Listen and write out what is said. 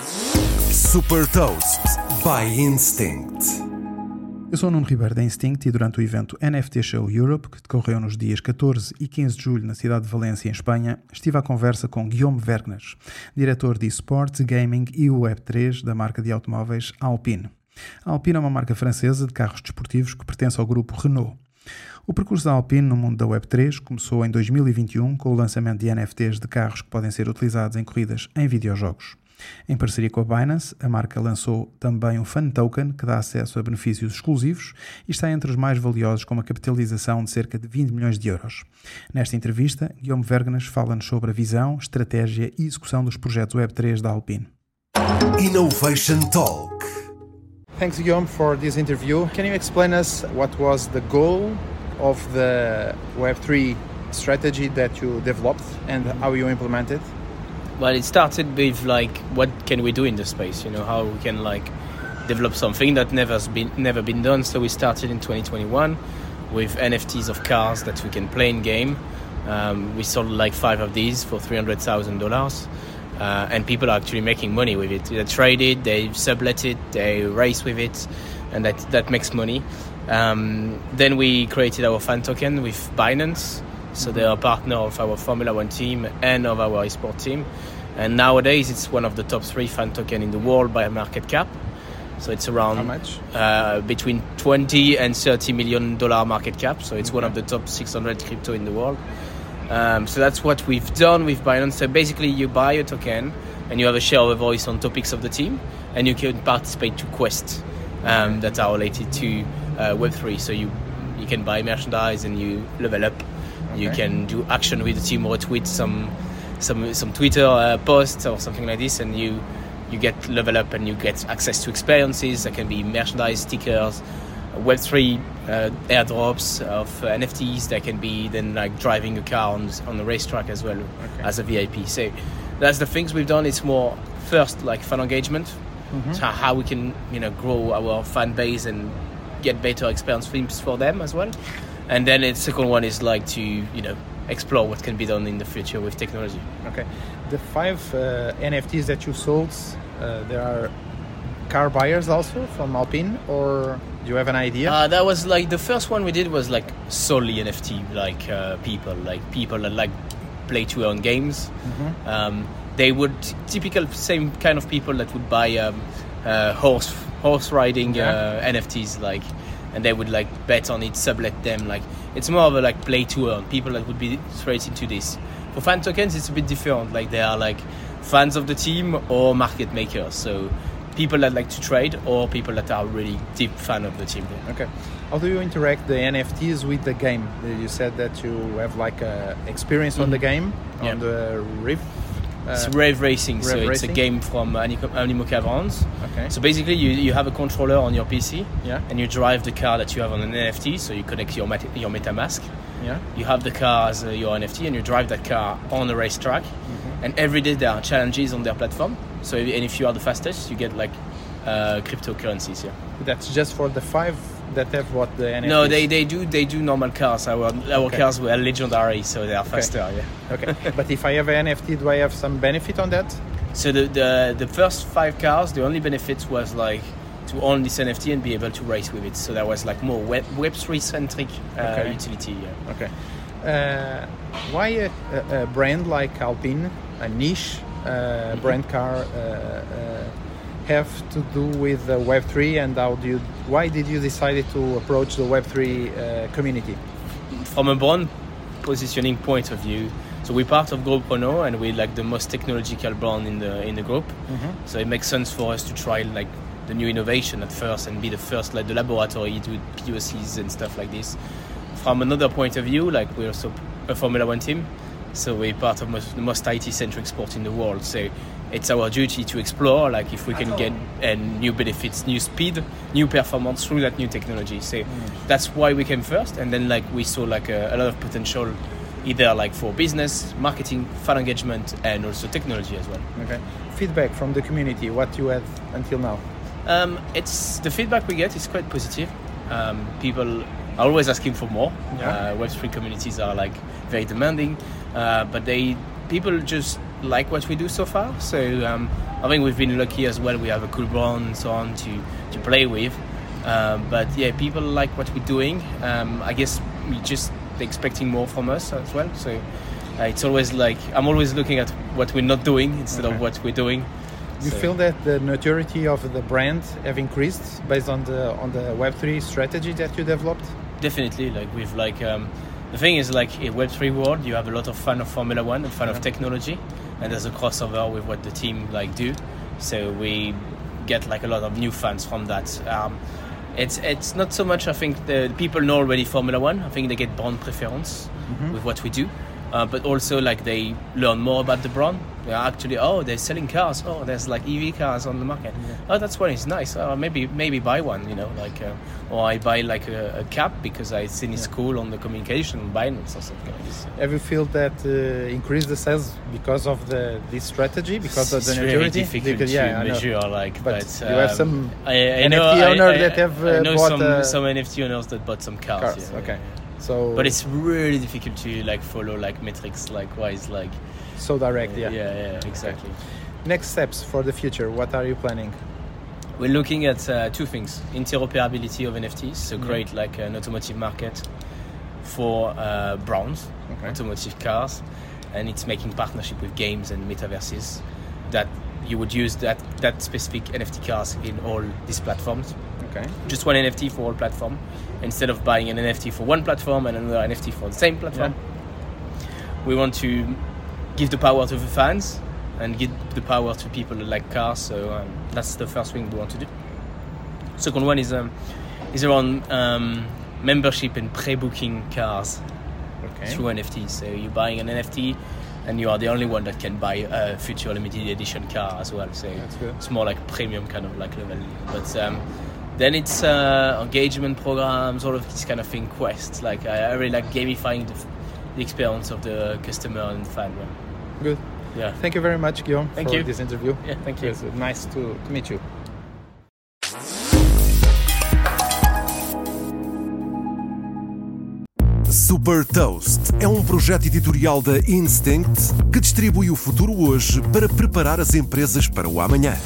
Super Toast by Instinct. Eu sou o Nuno Ribeiro da Instinct e durante o evento NFT Show Europe, que decorreu nos dias 14 e 15 de julho na cidade de Valência, em Espanha, estive à conversa com Guillaume Vergnas, diretor de esportes, gaming e Web3 da marca de automóveis Alpine. A Alpine é uma marca francesa de carros desportivos que pertence ao grupo Renault. O percurso da Alpine no mundo da Web3 começou em 2021 com o lançamento de NFTs de carros que podem ser utilizados em corridas em videojogos. Em parceria com a Binance, a marca lançou também um Fan Token que dá acesso a benefícios exclusivos e está entre os mais valiosos com uma capitalização de cerca de 20 milhões de euros. Nesta entrevista, Guillaume Vergnas fala-nos sobre a visão, estratégia e execução dos projetos Web3 da Alpine. Innovation Talk. Thanks, Guillaume, for this interview. Can you explain us what was the goal of the Web3 strategy that you developed and how you implemented? Well it started with like what can we do in the space you know how we can like develop something that never's been never been done. So we started in 2021 with nfts of cars that we can play in game. Um, we sold like five of these for $300000 uh, and people are actually making money with it. They trade it they sublet it they race with it and that that makes money. Um, then we created our fan token with binance so they are a partner of our Formula One team and of our esports team. And nowadays, it's one of the top three fan token in the world by market cap. So it's around How much? Uh, between 20 and 30 million dollar market cap. So it's one of the top 600 crypto in the world. Um, so that's what we've done with Binance. So basically, you buy a token and you have a share of a voice on topics of the team, and you can participate to quests um, that are related to uh, Web3. So you you can buy merchandise and you level up. You can do action with the team or tweet some some some Twitter uh, posts or something like this, and you you get level up and you get access to experiences. That can be merchandise, stickers, Web three uh, airdrops of uh, NFTs. That can be then like driving a car on on the racetrack as well as a VIP. So that's the things we've done. It's more first like fan engagement, so how we can you know grow our fan base and get better experience themes for them as well. And then the second one is like to you know explore what can be done in the future with technology. Okay. The five uh, NFTs that you sold, uh, there are car buyers also from Alpine, or do you have an idea? Uh, that was like the first one we did was like solely NFT, like uh, people, like people that like play to earn games. Um, they would typical same kind of people that would buy um, uh, horse horse riding Yeah. uh, NFTs, like, and they would like bet on it, sublet them. Like it's more of a like play to earn. People that would be straight into this. For fan tokens, it's a bit different. Like they are like fans of the team or market makers. So people that like to trade or people that are really deep fan of the team. Okay. How do you interact the NFTs with the game? You said that you have like a experience on the game Mm-hmm. Yeah. on the Rift. Uh, It's Rave Racing, so Rave it's Racing? a game from Animo- Brands. Okay. So basically, you, you have a controller on your PC, Yeah. and you drive the car that you have on an NFT. So you connect your mat- your MetaMask. yeah. You have the car as uh, your NFT, and you drive that car on a racetrack. Mm-hmm. And every day there are challenges on their platform. So if, and if you are the fastest, you get like uh, cryptocurrencies. Yeah. That's just for the five that have what the NFTs. No, they, they do they do normal cars. Our our Okay. cars were legendary, so they are faster. Yeah. Okay. but if I have an NFT, do I have some benefit on that? So the, the the first five cars, the only benefit was like to own this NFT and be able to race with it. So that was like more web Web three centric uh, Okay. utility. Yeah. Okay. Uh, why a, a, a brand like Alpine, a niche uh, brand car, uh, uh, have to do with the Web three, and how do you? Why did you decide to approach the Web three uh, community? From a brand positioning point of view, so we're part of Group Renault and we're like the most technological brand in the in the group. So it makes sense for us to try like the new innovation at first and be the first like the laboratory to POCs and stuff like this. From another point of view, like we're also a Formula One team, so we're part of most, the most IT-centric sport in the world. So it's our duty to explore, like if we can get and new benefits, new speed, new performance through that new technology. So that's why we came first, and then like we saw like a, a lot of potential, either like for business, marketing, fan engagement, and also technology as well. Okay. Feedback from the community. What you had until now? Um, it's the feedback we get is quite positive. Um, people are always asking for more. Yeah. Uh, Web3 communities are like very demanding, uh, but they people just like what we do so far. So um, I think we've been lucky as well. We have a cool brand and so on to to play with. Um, but yeah, people like what we're doing. Um, I guess we're just expecting more from us as well. So uh, it's always like I'm always looking at what we're not doing instead Okay. of what we're doing. You So- feel that the notoriety of the brand have increased based on the on the Web3 strategy that you developed? definitely like with like um, the thing is like in web3 world you have a lot of fan of formula one and fan Yeah. of technology and there's a crossover with what the team like do. So we get like a lot of new fans from that. Um, it's it's not so much i think the people know already formula one. I think they get brand preference with what we do uh, but also like they learn more about the brand they are actually oh they're selling cars. Oh there's like ev cars on the market. Oh that's one is nice. Oh, maybe maybe buy one you know like uh, or i buy like a, a cap because i seen it's cool on the communication binance or something like this. Have you feel that uh, increase the sales because of the this strategy because of the it's difficult Because- to I know. measure like But but, you have um, some I, I NFT know, I- owner I- that have, I uh, know bought, some, uh, some NFT owners that bought some cars. Cars, yeah, okay. So, But it's really difficult to like follow like metrics like wise like so direct. Yeah. yeah, yeah, exactly. Next steps for the future. What are you planning? We're looking at uh, two things: interoperability of NFTs, so Mhm. create like an automotive market for uh, brands, Okay. automotive cars, and it's making partnership with games and metaverses that you would use that that specific NFT cars in all these platforms. Okay. just one NFT for all platform instead of buying an NFT for one platform and another NFT for the same platform. We want to give the power to the fans and give the power to people that like cars. So um, that's the first thing we want to do. Second one is um, is around um, membership and pre-booking cars Okay. through NFT. So you're buying an NFT and you are the only one that can buy a future limited edition car as well. So That's good. it's more like premium kind of like level. But um, then it's uh, engagement programs, all of this kind of thing, quests. Like I, I really like gamifying the, the experience of the customer and fan. Yeah. Good. yeah. Thank you very much, Guillaume, Thank for you. this interview. Yeah, thank It you. was uh, nice to, to meet you. Super Toast é um projeto editorial da Instinct que distribui o futuro hoje para preparar as empresas para o amanhã.